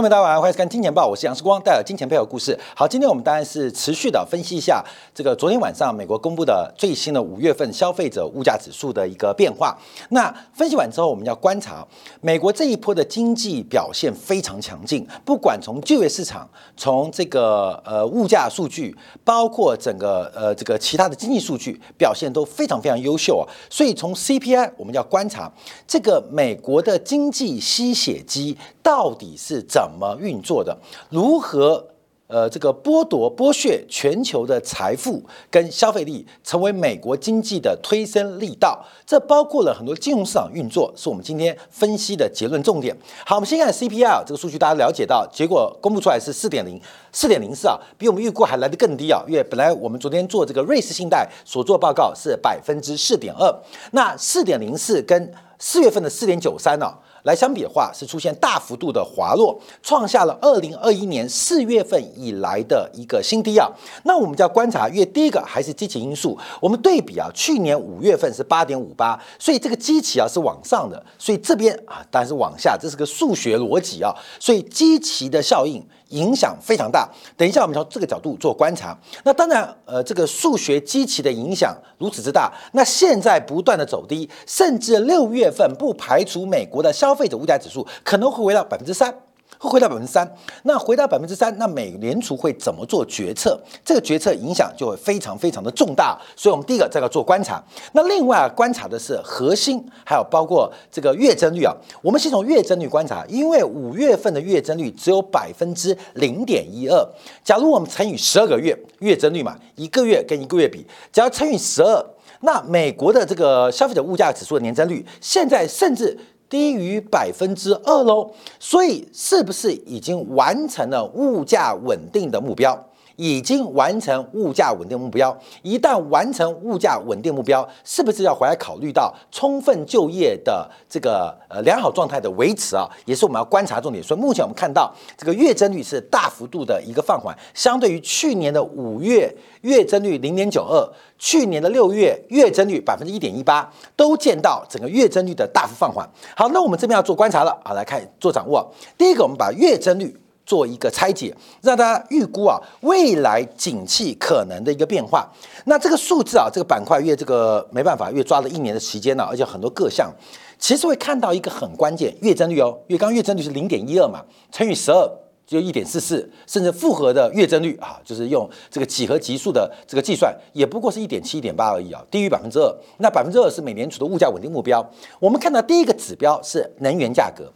朋友，大家晚上好，欢迎收看《金钱报》，我是杨世光，带来金钱背后故事。好，今天我们当然是持续的分析一下这个昨天晚上美国公布的最新的五月份消费者物价指数的一个变化。那分析完之后，我们要观察美国这一波的经济表现非常强劲，不管从就业市场、从这个呃物价数据，包括整个呃这个其他的经济数据表现都非常非常优秀啊。所以从 CPI，我们要观察这个美国的经济吸血机到底是怎怎么运作的，如何呃这个剥夺剥削全球的财富跟消费力，成为美国经济的推升力道。这包括了很多金融市场运作，是我们今天分析的结论重点。好，我们先看 CPI 这个数据，大家了解到，结果公布出来是四点零，四点零四啊，比我们预估还来得更低啊，因为本来我们昨天做这个瑞士信贷所做报告是百分之四点二，那四点零四跟四月份的四点九三呢？来相比的话，是出现大幅度的滑落，创下了二零二一年四月份以来的一个新低啊。那我们就要观察，因为第一个还是基期因素。我们对比啊，去年五月份是八点五八，所以这个基期啊是往上的，所以这边啊当然是往下，这是个数学逻辑啊。所以基期的效应影响非常大。等一下我们从这个角度做观察。那当然，呃，这个数学机器的影响如此之大，那现在不断的走低，甚至六月份不排除美国的消费者物价指数可能会回到百分之三，会回到百分之三。那回到百分之三，那美联储会怎么做决策？这个决策影响就会非常非常的重大。所以，我们第一个这个做观察。那另外观察的是核心，还有包括这个月增率啊。我们先从月增率观察，因为五月份的月增率只有百分之零点一二。假如我们乘以十二个月月增率嘛，一个月跟一个月比，只要乘以十二，那美国的这个消费者物价指数的年增率现在甚至。低于百分之二喽，所以是不是已经完成了物价稳定的目标？已经完成物价稳定目标。一旦完成物价稳定目标，是不是要回来考虑到充分就业的这个呃良好状态的维持啊？也是我们要观察重点。所以目前我们看到这个月增率是大幅度的一个放缓，相对于去年的五月月增率零点九二，去年的六月月增率百分之一点一八，都见到整个月增率的大幅放缓。好，那我们这边要做观察了啊，来看做掌握。第一个，我们把月增率。做一个拆解，让大家预估啊未来景气可能的一个变化。那这个数字啊，这个板块越这个没办法，越抓了一年的时间呢，而且很多各项其实会看到一个很关键月增率哦，因为刚月增率是零点一二嘛，乘以十二就一点四四，甚至复合的月增率啊，就是用这个几何级数的这个计算，也不过是一点七、一点八而已啊，低于百分之二。那百分之二是美联储的物价稳定目标。我们看到第一个指标是能源价格，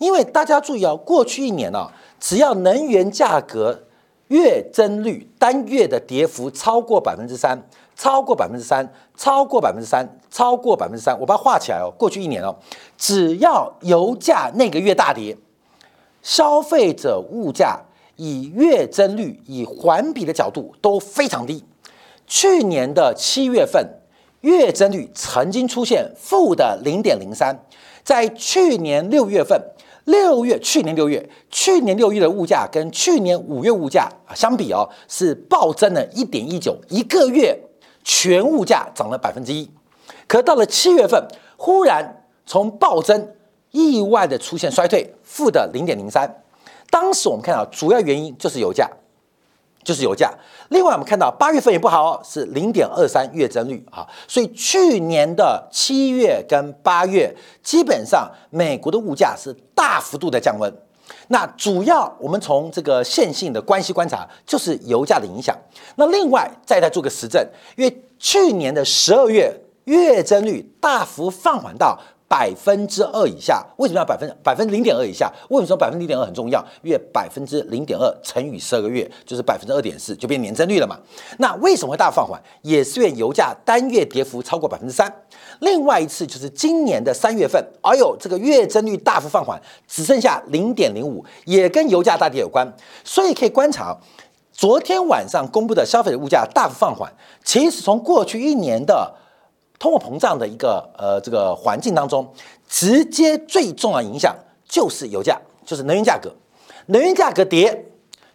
因为大家注意啊，过去一年呢。只要能源价格月增率单月的跌幅超过百分之三，超过百分之三，超过百分之三，超过百分之三，我把它画起来哦。过去一年哦，只要油价那个月大跌，消费者物价以月增率以环比的角度都非常低。去年的七月份月增率曾经出现负的零点零三，在去年六月份。六月，去年六月，去年六月的物价跟去年五月物价啊相比哦，是暴增了一点一九，一个月全物价涨了百分之一。可到了七月份，忽然从暴增意外的出现衰退，负的零点零三。当时我们看到主要原因就是油价。就是油价。另外，我们看到八月份也不好，是零点二三月增率啊。所以去年的七月跟八月，基本上美国的物价是大幅度的降温。那主要我们从这个线性的关系观察，就是油价的影响。那另外再再做个实证，因为去年的十二月月增率大幅放缓到。百分之二以下，为什么要百分百分之零点二以下？为什么说百分之零点二很重要？因为百分之零点二乘以十二个月就是百分之二点四，就变年增率了嘛。那为什么会大放缓？也是因为油价单月跌幅超过百分之三。另外一次就是今年的三月份，哎呦，这个月增率大幅放缓，只剩下零点零五，也跟油价大跌有关。所以可以观察，昨天晚上公布的消费者物价大幅放缓，其实从过去一年的。通货膨胀的一个呃这个环境当中，直接最重要影响就是油价，就是能源价格。能源价格跌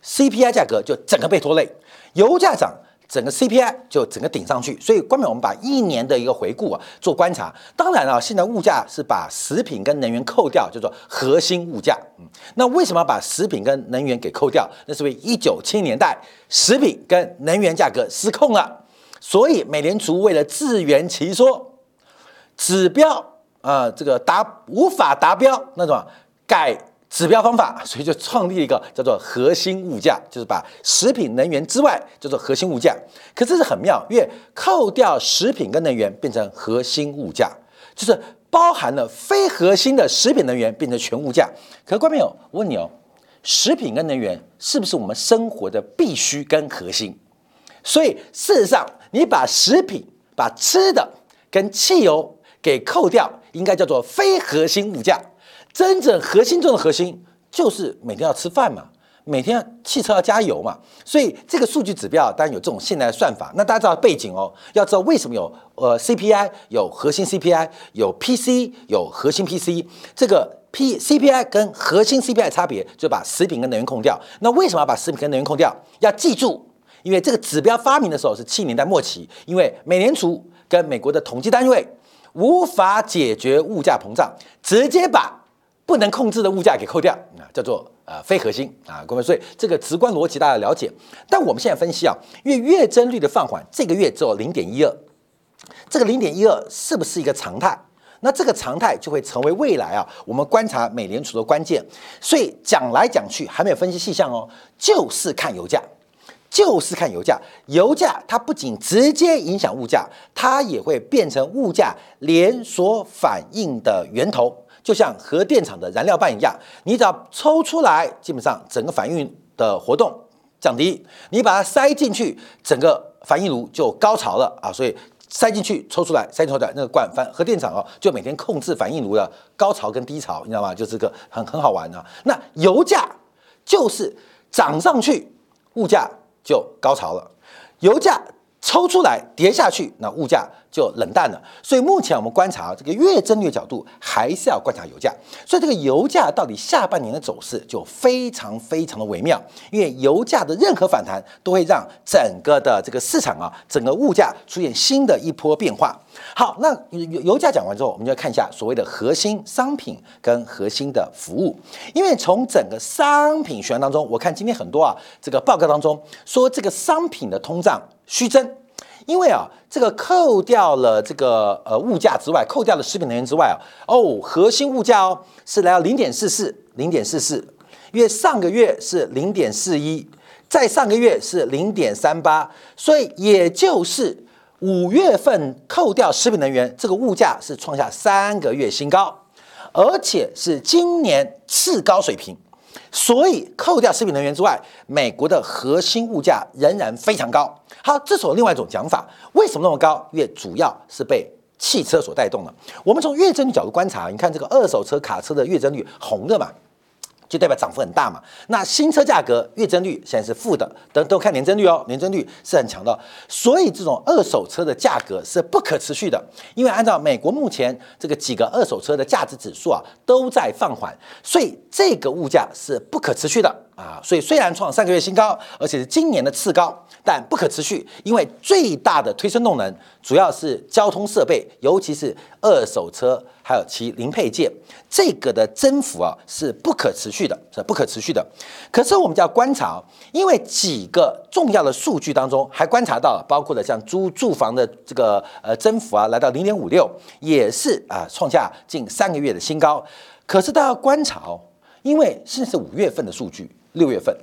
，CPI 价格就整个被拖累。油价涨，整个 CPI 就整个顶上去。所以，关键我们把一年的一个回顾啊做观察。当然啊，现在物价是把食品跟能源扣掉，叫做核心物价。嗯，那为什么把食品跟能源给扣掉？那是因为一九七年代食品跟能源价格失控了，所以美联储为了自圆其说，指标啊这个达无法达标那种改。指标方法，所以就创立一个叫做核心物价，就是把食品、能源之外叫做核心物价。可这是很妙，因为扣掉食品跟能源变成核心物价，就是包含了非核心的食品能源变成全物价。可观众朋友，我问你哦，食品跟能源是不是我们生活的必须跟核心？所以事实上，你把食品、把吃的跟汽油给扣掉，应该叫做非核心物价。真正核心中的核心就是每天要吃饭嘛，每天汽车要加油嘛，所以这个数据指标当然有这种现代算法。那大家知道背景哦，要知道为什么有呃 CPI 有核心 CPI 有 PC 有核心 PC，这个 P CPI 跟核心 CPI 的差别就把食品跟能源控掉。那为什么要把食品跟能源控掉？要记住，因为这个指标发明的时候是七年代末期，因为美联储跟美国的统计单位无法解决物价膨胀，直接把不能控制的物价给扣掉啊，叫做呃非核心啊，各位，所以这个直观逻辑大家了解。但我们现在分析啊，因为月增率的放缓，这个月只有零点一二，这个零点一二是不是一个常态？那这个常态就会成为未来啊，我们观察美联储的关键。所以讲来讲去还没有分析细项哦，就是看油价，就是看油价。油价它不仅直接影响物价，它也会变成物价连锁反应的源头。就像核电厂的燃料棒一样，你只要抽出来，基本上整个反应的活动降低；你把它塞进去，整个反应炉就高潮了啊！所以塞进去，抽出来，塞进去，那个管反核电厂哦，就每天控制反应炉的高潮跟低潮，你知道吗？就是个很很好玩啊。那油价就是涨上去，物价就高潮了；油价抽出来，跌下去，那物价。就冷淡了，所以目前我们观察这个月增率角度，还是要观察油价。所以这个油价到底下半年的走势就非常非常的微妙，因为油价的任何反弹都会让整个的这个市场啊，整个物价出现新的一波变化。好，那油油价讲完之后，我们就要看一下所谓的核心商品跟核心的服务，因为从整个商品学当中，我看今天很多啊这个报告当中说这个商品的通胀虚增。因为啊，这个扣掉了这个呃物价之外，扣掉了食品能源之外啊，哦，核心物价哦是来到零点四四，零点四四，因为上个月是零点四一，在上个月是零点三八，所以也就是五月份扣掉食品能源，这个物价是创下三个月新高，而且是今年次高水平。所以扣掉食品能源之外，美国的核心物价仍然非常高。好，这是我另外一种讲法。为什么那么高？因为主要是被汽车所带动了。我们从月增率角度观察，你看这个二手车卡车的月增率红的嘛。就代表涨幅很大嘛？那新车价格月增率现在是负的，等都看年增率哦，年增率是很强的。所以这种二手车的价格是不可持续的，因为按照美国目前这个几个二手车的价值指数啊，都在放缓，所以这个物价是不可持续的啊。所以虽然创三个月新高，而且是今年的次高，但不可持续，因为最大的推升动能主要是交通设备，尤其是二手车。还有其零配件，这个的增幅啊是不可持续的，是不可持续的。可是我们就要观察，因为几个重要的数据当中，还观察到了，包括了像租住房的这个呃增幅啊，来到零点五六，也是啊创下近三个月的新高。可是大家观察哦，因为现在是五月份的数据，六月份、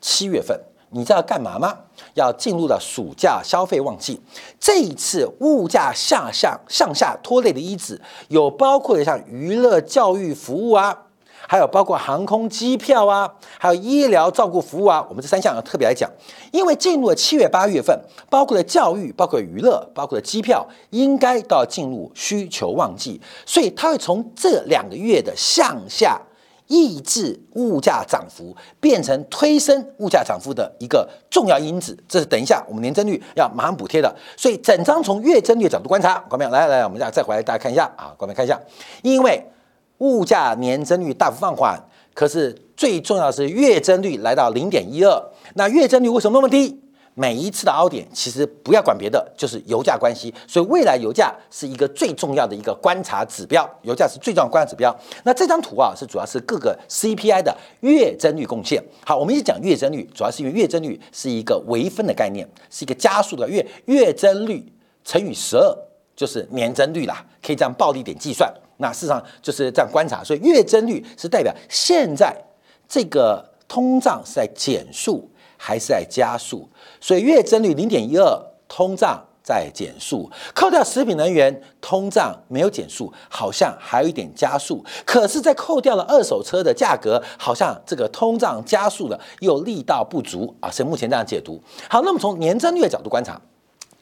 七月份。你知道干嘛吗？要进入了暑假消费旺季，这一次物价下向向下拖累的因子，有包括像娱乐、教育服务啊，还有包括航空机票啊，还有医疗照顾服务啊。我们这三项要特别来讲，因为进入了七月八月份，包括了教育、包括娱乐、包括了机票，应该都要进入需求旺季，所以它会从这两个月的向下。抑制物价涨幅，变成推升物价涨幅的一个重要因子。这是等一下我们年增率要马上补贴的。所以整张从月增率角度观察，观众来来，我们再再回来大家看一下啊，观众看一下，因为物价年增率大幅放缓，可是最重要是月增率来到零点一二。那月增率为什么那么低？每一次的凹点，其实不要管别的，就是油价关系。所以未来油价是一个最重要的一个观察指标，油价是最重要的观察指标。那这张图啊，是主要是各个 CPI 的月增率贡献。好，我们一直讲月增率，主要是因为月增率是一个微分的概念，是一个加速的月月增率乘以十二就是年增率啦，可以这样暴力点计算。那事实上就是这样观察，所以月增率是代表现在这个通胀是在减速。还是在加速，所以月增率零点一二，通胀在减速。扣掉食品能源，通胀没有减速，好像还有一点加速。可是，在扣掉了二手车的价格，好像这个通胀加速了，又力道不足啊。所以目前这样解读。好，那么从年增率的角度观察。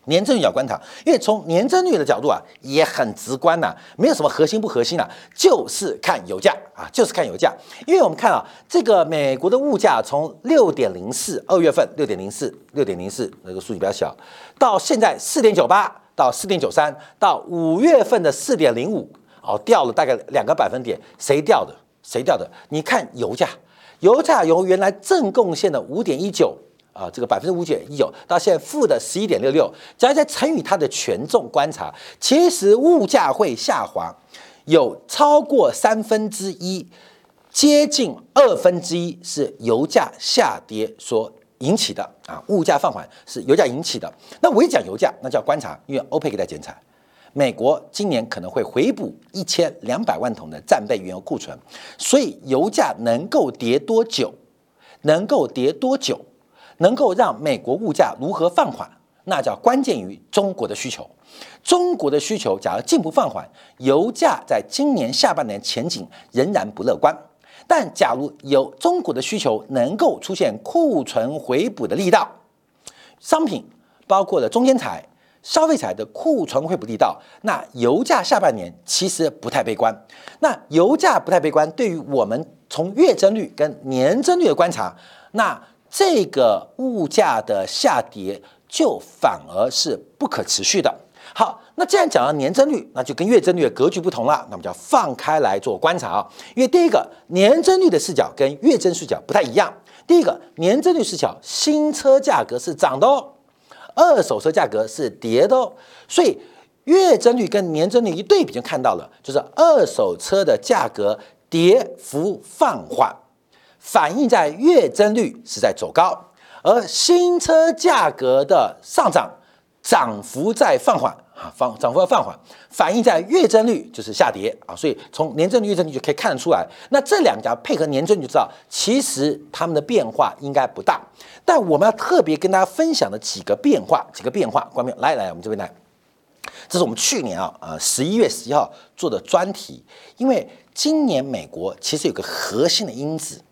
年增率要观察，因为从年增率的角度啊，也很直观呐，没有什么核心不核心啊，就是看油价啊，就是看油价。因为我们看啊，这个美国的物价从六点零四二月份六点零四六点零四那个数据比较小，到现在四点九八到四点九三，到五月份的四点零五，哦，掉了大概两个百分点，谁掉的？谁掉的？你看油价，油价由原来正贡献的五点一九。啊，这个百分之五点一九到现在负的十一点六六，只要再乘以它的权重观察，其实物价会下滑，有超过三分之一，接近二分之一是油价下跌所引起的啊，物价放缓是油价引起的。那我一讲油价，那叫观察，因为欧佩克在减产，美国今年可能会回补一千两百万桶的战备原油库存，所以油价能够跌多久，能够跌多久？能够让美国物价如何放缓，那叫关键于中国的需求。中国的需求假如进一步放缓，油价在今年下半年前景仍然不乐观。但假如有中国的需求能够出现库存回补的力道，商品包括了中间材、消费材的库存回补力道，那油价下半年其实不太悲观。那油价不太悲观，对于我们从月增率跟年增率的观察，那。这个物价的下跌就反而是不可持续的。好，那既然讲到年增率，那就跟月增率的格局不同了。那么就要放开来做观察啊，因为第一个年增率的视角跟月增视角不太一样。第一个年增率视角，新车价格是涨的哦，二手车价格是跌的哦。所以月增率跟年增率一对比，就看到了，就是二手车的价格跌幅放缓。反映在月增率是在走高，而新车价格的上涨涨幅在放缓啊，放涨幅在放缓，反映在月增率就是下跌啊，所以从年增率、月增率就可以看得出来。那这两家配合年增率就知道，其实它们的变化应该不大。但我们要特别跟大家分享的几个变化，几个变化，观众来来，我们这边来，这是我们去年啊啊十一月十一号做的专题，因为今年美国其实有个核心的因子。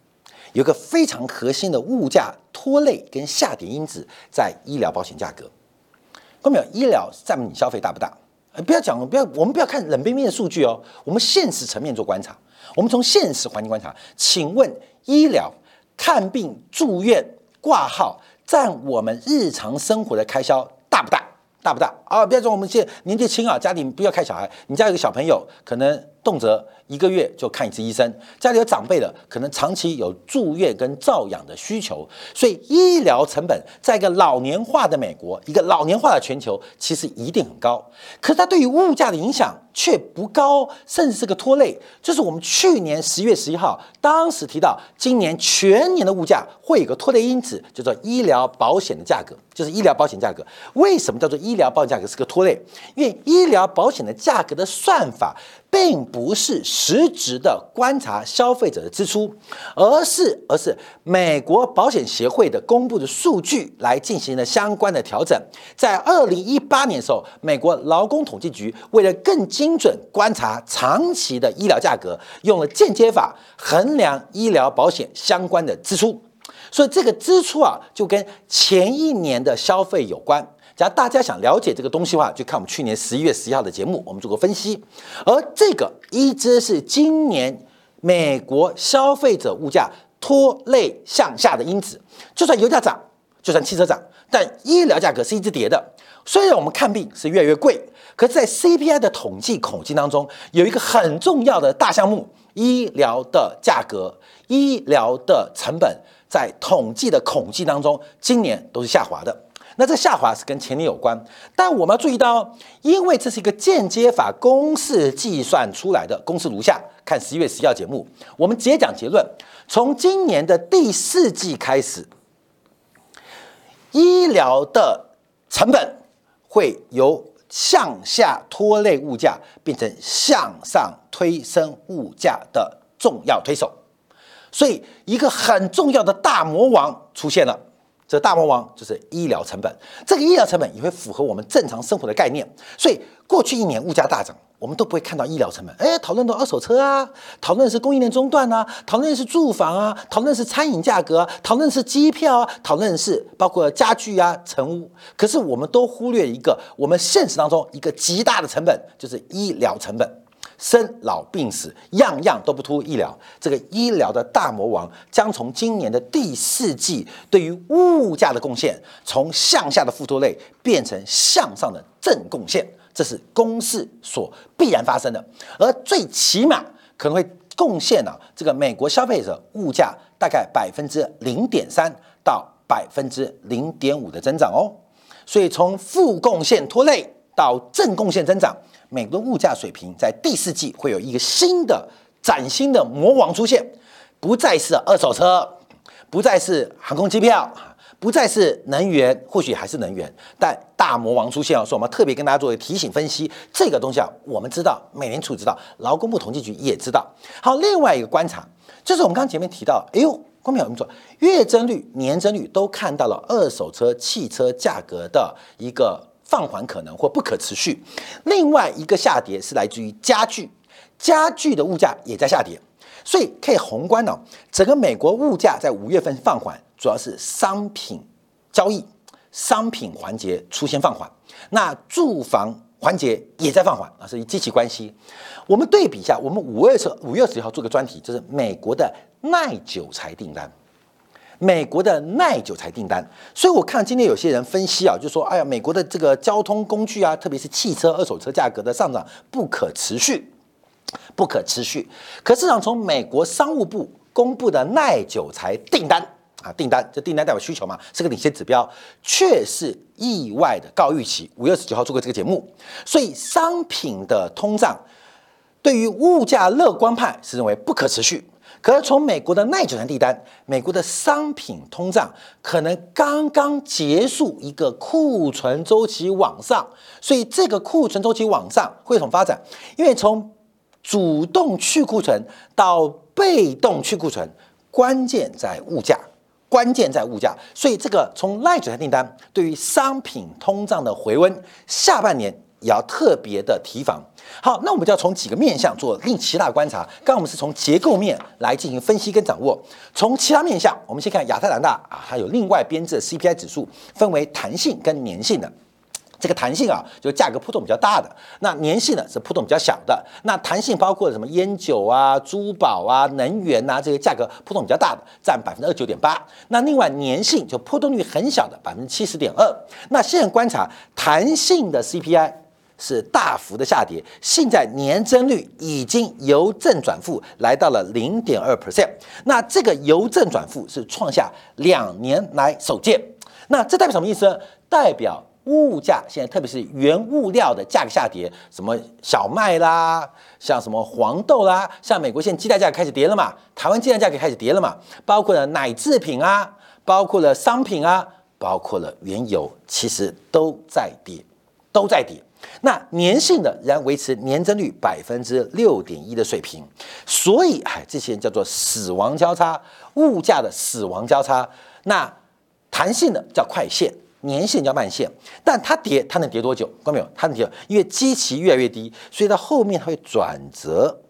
有个非常核心的物价拖累跟下跌因子在医疗保险价格。看到没有？医疗占你消费大不大？不要讲，不要，我们不要看冷冰冰的数据哦。我们现实层面做观察，我们从现实环境观察。请问，医疗看病、住院、挂号占我们日常生活的开销大不大？大不大？啊，不要说我们现年纪轻啊，家里不要开小孩，你家有个小朋友，可能动辄。一个月就看一次医生，家里有长辈的，可能长期有住院跟照养的需求，所以医疗成本在一个老年化的美国，一个老年化的全球，其实一定很高。可是它对于物价的影响却不高，甚至是个拖累。就是我们去年十月十一号当时提到，今年全年的物价会有个拖累因子，叫做医疗保险的价格，就是医疗保险价格。为什么叫做医疗保险价格是个拖累？因为医疗保险的价格的算法。并不是实质的观察消费者的支出，而是而是美国保险协会的公布的数据来进行了相关的调整。在二零一八年的时候，美国劳工统计局为了更精准观察长期的医疗价格，用了间接法衡量医疗保险相关的支出，所以这个支出啊，就跟前一年的消费有关。假如大家想了解这个东西的话，就看我们去年十一月十一号的节目，我们做过分析。而这个一直是今年美国消费者物价拖累向下的因子。就算油价涨，就算汽车涨，但医疗价格是一直跌的。虽然我们看病是越来越贵，可是在 CPI 的统计口径当中，有一个很重要的大项目——医疗的价格、医疗的成本，在统计的统计当中，今年都是下滑的。那这下滑是跟前年有关，但我们要注意到，因为这是一个间接法公式计算出来的公式如下。看十一月十一号节目，我们直接讲结论：从今年的第四季开始，医疗的成本会由向下拖累物价，变成向上推升物价的重要推手。所以，一个很重要的大魔王出现了。这大魔王就是医疗成本，这个医疗成本也会符合我们正常生活的概念。所以，过去一年物价大涨，我们都不会看到医疗成本。哎，讨论到二手车啊，讨论是供应链中断啊，讨论是住房啊，讨论是餐饮价格，讨论是机票啊，讨论是包括家具啊、成屋。可是，我们都忽略一个我们现实当中一个极大的成本，就是医疗成本。生老病死，样样都不突医疗。这个医疗的大魔王将从今年的第四季对于物价的贡献，从向下的负拖累变成向上的正贡献，这是公式所必然发生的。而最起码可能会贡献呢这个美国消费者物价大概百分之零点三到百分之零点五的增长哦。所以从负贡献拖累到正贡献增长。美国的物价水平在第四季会有一个新的崭新的魔王出现，不再是二手车，不再是航空机票，不再是能源，或许还是能源，但大魔王出现哦，所以我们特别跟大家做一个提醒分析，这个东西啊，我们知道，美联储知道，劳工部统计局也知道。好，另外一个观察就是我们刚前面提到，哎呦，光明有没错，月增率、年增率都看到了二手车汽车价格的一个。放缓可能或不可持续。另外一个下跌是来自于家具，家具的物价也在下跌，所以可以宏观呢，整个美国物价在五月份放缓，主要是商品交易、商品环节出现放缓，那住房环节也在放缓啊，是以极关系。我们对比一下，我们五月十五月十号做个专题，就是美国的耐久材订单。美国的耐久材订单，所以我看今天有些人分析啊，就说，哎呀，美国的这个交通工具啊，特别是汽车、二手车价格的上涨不可持续，不可持续。可市场从美国商务部公布的耐久材订单啊，订单这订单代表需求嘛，是个领先指标，却是意外的高预期。五月十九号做过这个节目，所以商品的通胀对于物价乐观派是认为不可持续。可是从美国的耐久性订单，美国的商品通胀可能刚刚结束一个库存周期往上，所以这个库存周期往上会怎么发展？因为从主动去库存到被动去库存，关键在物价，关键在物价，所以这个从耐久材订单对于商品通胀的回温，下半年。也要特别的提防。好，那我们就要从几个面向做另其他观察。刚刚我们是从结构面来进行分析跟掌握。从其他面向，我们先看亚特兰大啊，它有另外编制的 CPI 指数，分为弹性跟粘性的。这个弹性啊，就价格波动比较大的；那粘性呢，是波动比较小的。那弹性包括什么烟酒啊、珠宝啊、能源呐这些价格波动比较大的，占百分之二九点八。那另外粘性就波动率很小的百分之七十点二。那现在观察弹性的 CPI。是大幅的下跌，现在年增率已经由正转负，来到了零点二 percent。那这个由正转负是创下两年来首见。那这代表什么意思呢？代表物价现在特别是原物料的价格下跌，什么小麦啦，像什么黄豆啦，像美国现在鸡蛋价格开始跌了嘛，台湾鸡蛋价格开始跌了嘛，包括了奶制品啊，包括了商品啊，包括了原油，其实都在跌，都在跌。那年性的仍然维持年增率百分之六点一的水平，所以哎，这些人叫做死亡交叉，物价的死亡交叉。那弹性的叫快线，年线叫慢线。但它跌，它能跌多久？看到没有？它能跌，因为基期越来越低，所以到后面它会转折，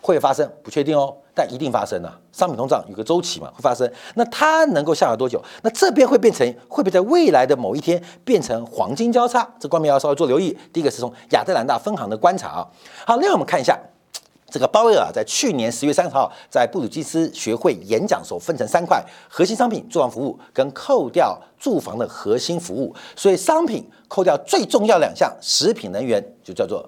会发生，不确定哦。但一定发生了，商品通胀有个周期嘛，会发生。那它能够下滑多久？那这边会变成，会不会在未来的某一天变成黄金交叉？这方面要稍微做留意。第一个是从亚特兰大分行的观察啊。好，另外我们看一下这个鲍威尔在去年十月三十号在布鲁基斯学会演讲时候分成三块：核心商品、住房服务跟扣掉住房的核心服务。所以商品扣掉最重要两项，食品、能源就叫做。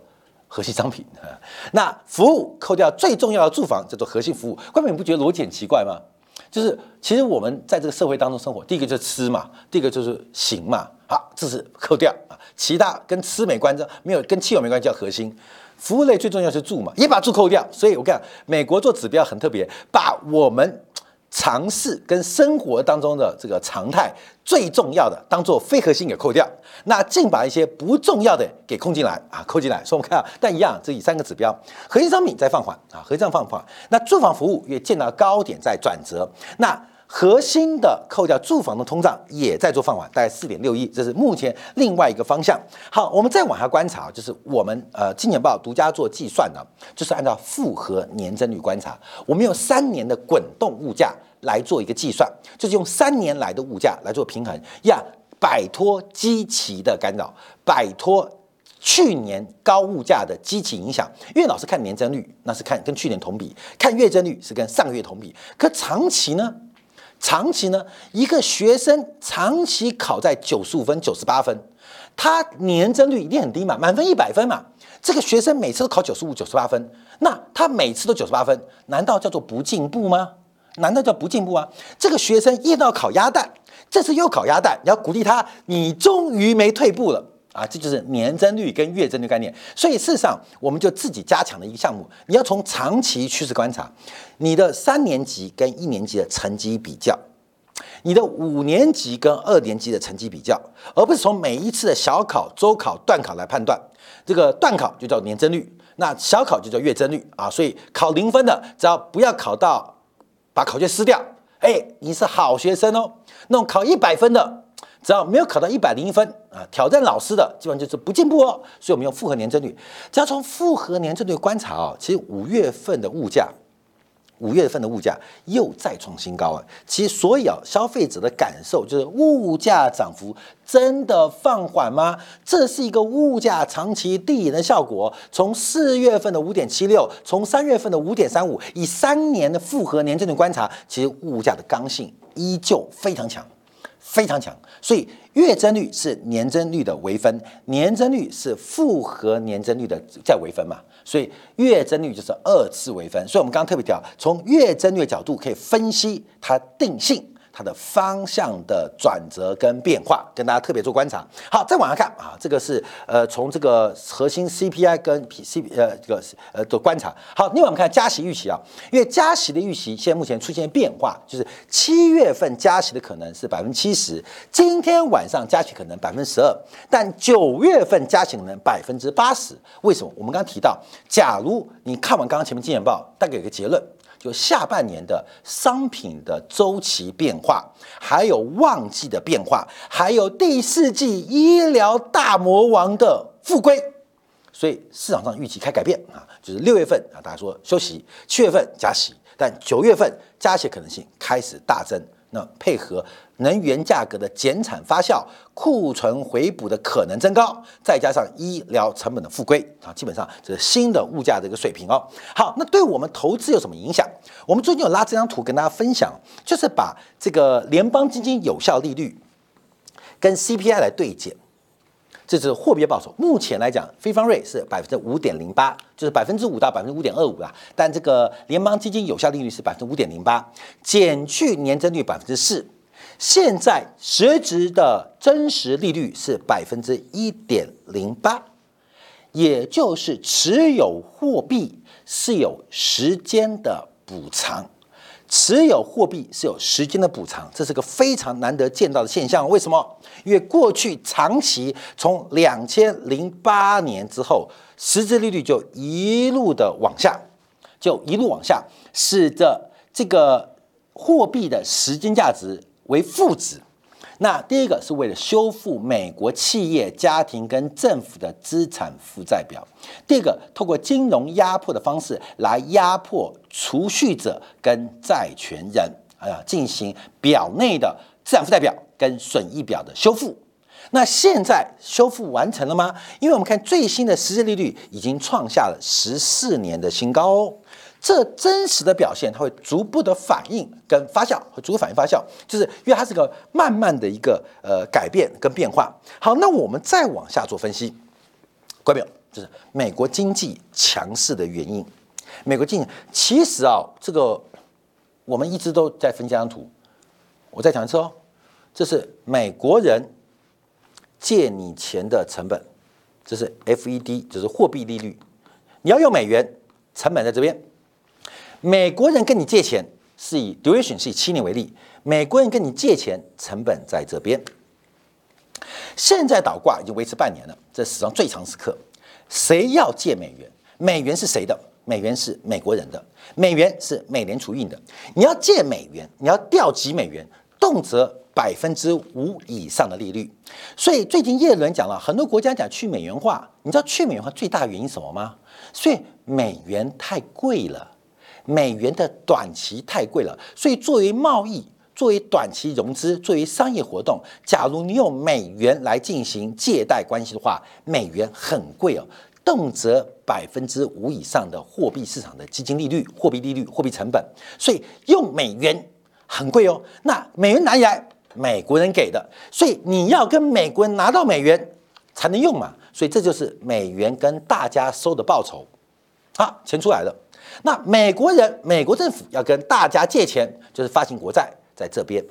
核心商品啊那服务扣掉最重要的住房叫做核心服务。外面你不觉得逻辑很奇怪吗？就是其实我们在这个社会当中生活，第一个就是吃嘛，第一个就是行嘛，好，这是扣掉啊，其他跟吃没关系，没有跟汽油没关系，叫核心。服务类最重要是住嘛，也把住扣掉。所以我看美国做指标很特别，把我们尝试跟生活当中的这个常态最重要的当做非核心给扣掉，那净把一些不重要的给空进来啊，扣进来。所以我们看啊，但一样，这以三个指标，核心商品在放缓啊，核心商品放缓。那住房服务也见到高点在转折，那。核心的扣掉住房的通胀也在做放缓，大概四点六亿，这是目前另外一个方向。好，我们再往下观察，就是我们呃金钱豹独家做计算的，就是按照复合年增率观察，我们用三年的滚动物价来做一个计算，就是用三年来的物价来做平衡呀，摆脱基期的干扰，摆脱去年高物价的基期影响。因为老师看年增率，那是看跟去年同比；看月增率是跟上个月同比。可长期呢？长期呢，一个学生长期考在九十五分、九十八分，他年增率一定很低嘛？满分一百分嘛？这个学生每次都考九十五、九十八分，那他每次都九十八分，难道叫做不进步吗？难道叫不进步啊？这个学生一到考鸭蛋，这次又考鸭蛋，你要鼓励他，你终于没退步了。啊，这就是年增率跟月增率概念。所以事实上，我们就自己加强了一个项目。你要从长期趋势观察，你的三年级跟一年级的成绩比较，你的五年级跟二年级的成绩比较，而不是从每一次的小考、周考、段考来判断。这个段考就叫年增率，那小考就叫月增率啊。所以考零分的，只要不要考到把考卷撕掉，哎，你是好学生哦。那种考一百分的。只要没有考到一百零一分啊，挑战老师的基本上就是不进步哦。所以我们用复合年增率，只要从复合年增率观察啊，其实五月份的物价，五月份的物价又再创新高啊。其实所以啊，消费者的感受就是物价涨幅真的放缓吗？这是一个物价长期递延的效果。从四月份的五点七六，从三月份的五点三五，以三年的复合年增率观察，其实物价的刚性依旧非常强。非常强，所以月增率是年增率的微分，年增率是复合年增率的再微分嘛，所以月增率就是二次微分。所以我们刚刚特别讲，从月增率的角度可以分析它定性。它的方向的转折跟变化，跟大家特别做观察。好，再往下看啊，这个是呃从这个核心 CPI 跟 P C 呃这个呃的观察。好，另外我们看加息预期啊，因为加息的预期现在目前出现变化，就是七月份加息的可能是百分之七十，今天晚上加息可能百分之十二，但九月份加息可能百分之八十。为什么？我们刚刚提到，假如你看完刚刚前面经验报，大概有个结论。就下半年的商品的周期变化，还有旺季的变化，还有第四季医疗大魔王的复归，所以市场上预期开改变啊，就是六月份啊，大家说休息，七月份加息，但九月份加息可能性开始大增。那配合能源价格的减产发酵、库存回补的可能增高，再加上医疗成本的复归啊，基本上这是新的物价的一个水平哦。好，那对我们投资有什么影响？我们最近有拉这张图跟大家分享，就是把这个联邦基金有效利率跟 CPI 来对减。这是货币报酬，目前来讲，非方瑞是百分之五点零八，就是百分之五到百分之五点二五啦。但这个联邦基金有效利率是百分之五点零八，减去年增率百分之四，现在实质的真实利率是百分之一点零八，也就是持有货币是有时间的补偿。持有货币是有时间的补偿，这是个非常难得见到的现象。为什么？因为过去长期从两千零八年之后，实质利率就一路的往下，就一路往下，使得这个货币的时间价值为负值。那第一个是为了修复美国企业、家庭跟政府的资产负债表；第二个，透过金融压迫的方式来压迫储蓄者跟债权人，啊，进行表内的资产负债表跟损益表的修复。那现在修复完成了吗？因为我们看最新的实际利率已经创下了十四年的新高哦。这真实的表现，它会逐步的反应跟发酵，会逐步反应发酵，就是因为它是个慢慢的一个呃改变跟变化。好，那我们再往下做分析，各位朋友，就是美国经济强势的原因。美国经济其实啊，这个我们一直都在分这张图，我再讲一次哦，这是美国人借你钱的成本，这是 FED，就是货币利率。你要用美元，成本在这边。美国人跟你借钱是以 duration 是以七年为例，美国人跟你借钱成本在这边。现在倒挂已经维持半年了，这史上最长时刻。谁要借美元？美元是谁的？美元是美国人的。美元是美联储印的。你要借美元，你要调集美元，动辄百分之五以上的利率。所以最近叶伦讲了很多国家讲去美元化，你知道去美元化最大原因什么吗？所以美元太贵了，美元的短期太贵了，所以作为贸易。作为短期融资，作为商业活动，假如你用美元来进行借贷关系的话，美元很贵哦，动辄百分之五以上的货币市场的基金利率、货币利率、货币成本，所以用美元很贵哦。那美元哪里来？美国人给的，所以你要跟美国人拿到美元才能用嘛。所以这就是美元跟大家收的报酬。好，钱出来了，那美国人、美国政府要跟大家借钱，就是发行国债。在这边，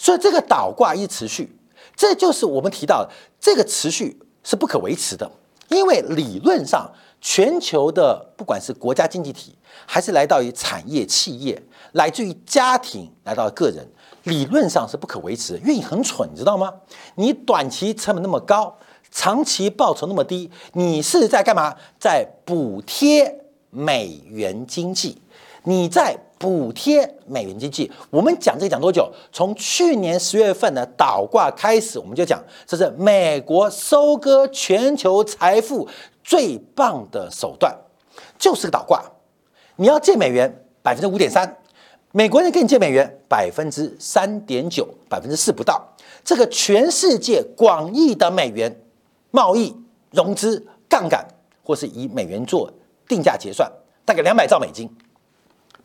所以这个倒挂一持续，这就是我们提到的这个持续是不可维持的，因为理论上全球的不管是国家经济体，还是来到于产业企业，来自于家庭，来到个人，理论上是不可维持，因为你很蠢，你知道吗？你短期成本那么高，长期报酬那么低，你是在干嘛？在补贴美元经济，你在。补贴美元经济，我们讲这讲多久？从去年十月份的倒挂开始，我们就讲这是美国收割全球财富最棒的手段，就是个倒挂。你要借美元百分之五点三，美国人给你借美元百分之三点九，百分之四不到。这个全世界广义的美元贸易融资杠杆，或是以美元做定价结算，大概两百兆美金。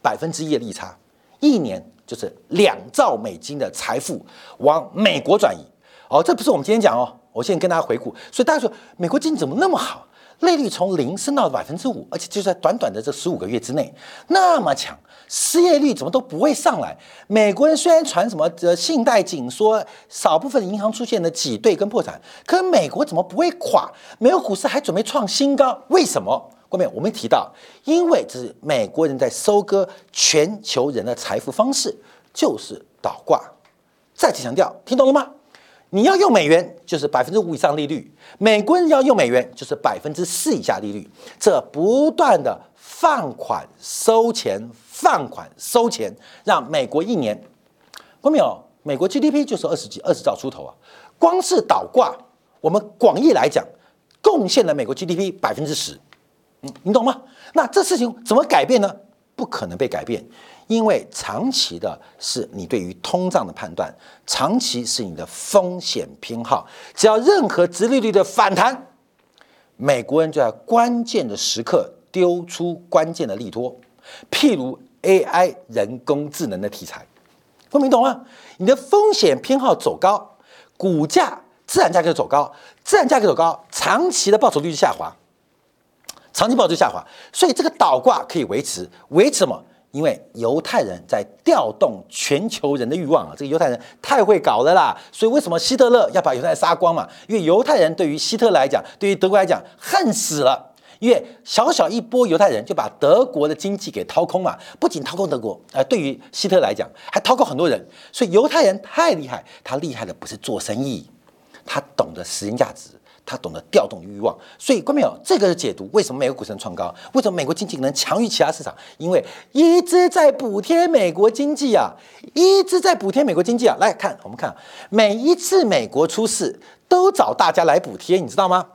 百分之一的利差，一年就是两兆美金的财富往美国转移。哦，这不是我们今天讲哦，我现在跟大家回顾。所以大家说，美国经济怎么那么好？利率从零升到百分之五，而且就在短短的这十五个月之内那么强，失业率怎么都不会上来？美国人虽然传什么呃信贷紧缩，少部分银行出现了挤兑跟破产，可美国怎么不会垮？美国股市还准备创新高，为什么？后面我们提到，因为这是美国人在收割全球人的财富方式，就是倒挂。再次强调，听懂了吗？你要用美元，就是百分之五以上利率；美国人要用美元，就是百分之四以下利率。这不断的放款收钱，放款收钱，让美国一年，看到没？美国 GDP 就是二十几、二十兆出头啊！光是倒挂，我们广义来讲，贡献了美国 GDP 百分之十。你懂吗？那这事情怎么改变呢？不可能被改变，因为长期的是你对于通胀的判断，长期是你的风险偏好。只要任何直利率的反弹，美国人就在关键的时刻丢出关键的利多，譬如 AI 人工智能的题材，分明懂吗？你的风险偏好走高，股价自然价格走高，自然价格走高，长期的报酬率就下滑。长期报酬下滑，所以这个倒挂可以维持，维持什么？因为犹太人在调动全球人的欲望啊！这个犹太人太会搞了啦！所以为什么希特勒要把犹太人杀光嘛？因为犹太人对于希特勒来讲，对于德国来讲，恨死了。因为小小一波犹太人就把德国的经济给掏空嘛，不仅掏空德国，呃，对于希特勒来讲，还掏空很多人。所以犹太人太厉害，他厉害的不是做生意，他懂得时间价值。他懂得调动欲望，所以关没有这个解读，为什么美国股市能创高？为什么美国经济能强于其他市场？因为一直在补贴美国经济啊，一直在补贴美国经济啊。来看，我们看每一次美国出事，都找大家来补贴，你知道吗？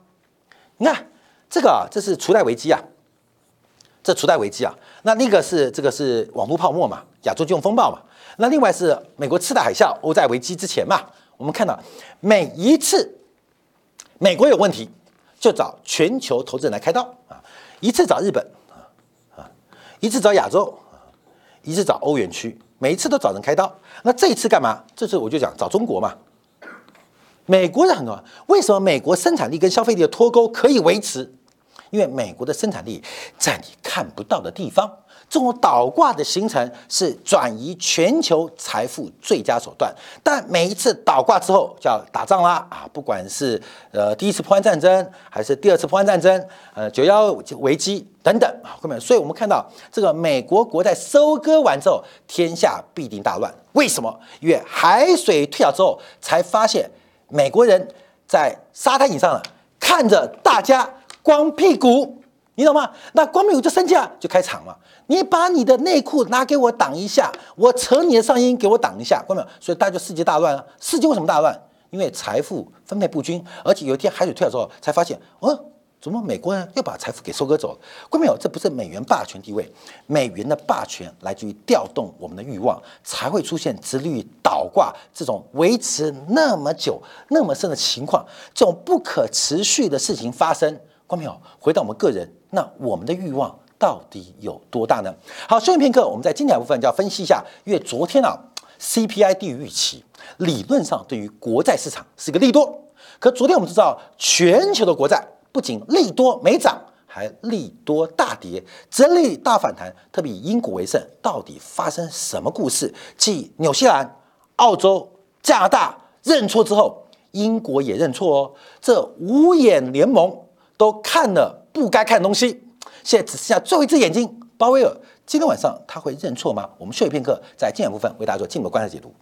你看这个啊，这是储贷危机啊，这储贷危机啊。那那个是这个是网络泡沫嘛，亚洲金融风暴嘛。那另外是美国次贷海啸、欧债危机之前嘛，我们看到每一次。美国有问题，就找全球投资人来开刀啊！一次找日本啊啊，一次找亚洲啊，一次找欧元区，每一次都找人开刀。那这一次干嘛？这次我就讲找中国嘛。美国人很多，为什么美国生产力跟消费力的脱钩可以维持？因为美国的生产力在你看不到的地方，这种倒挂的形成是转移全球财富最佳手段，但每一次倒挂之后就要打仗啦啊！不管是呃第一次破坏战争，还是第二次破坏战争，呃九幺危机等等啊，各位，所以我们看到这个美国国债收割完之后，天下必定大乱。为什么？因为海水退潮之后，才发现美国人在沙滩椅上看着大家光屁股。你懂吗？那光屁股就生气了，就开场了。你把你的内裤拿给我挡一下，我扯你的上衣给我挡一下，关没有？所以大家就世界大乱了。世界为什么大乱？因为财富分配不均，而且有一天海水退了之后，才发现，哦，怎么美国人又把财富给收割走了？关没有？这不是美元霸权地位，美元的霸权来自于调动我们的欲望，才会出现直率倒挂这种维持那么久、那么深的情况，这种不可持续的事情发生。关没有？回到我们个人。那我们的欲望到底有多大呢？好，休息片刻，我们在精彩部分就要分析一下。因为昨天啊，CPI 低于预期，理论上对于国债市场是一个利多。可昨天我们知道，全球的国债不仅利多没涨，还利多大跌，整理大反弹。特别以英国为甚，到底发生什么故事？继纽西兰、澳洲、加拿大认错之后，英国也认错哦。这五眼联盟都看了。不该看的东西，现在只剩下最后一只眼睛。鲍威尔今天晚上他会认错吗？我们休息片刻，在精彩部分为大家做进一步观察解读。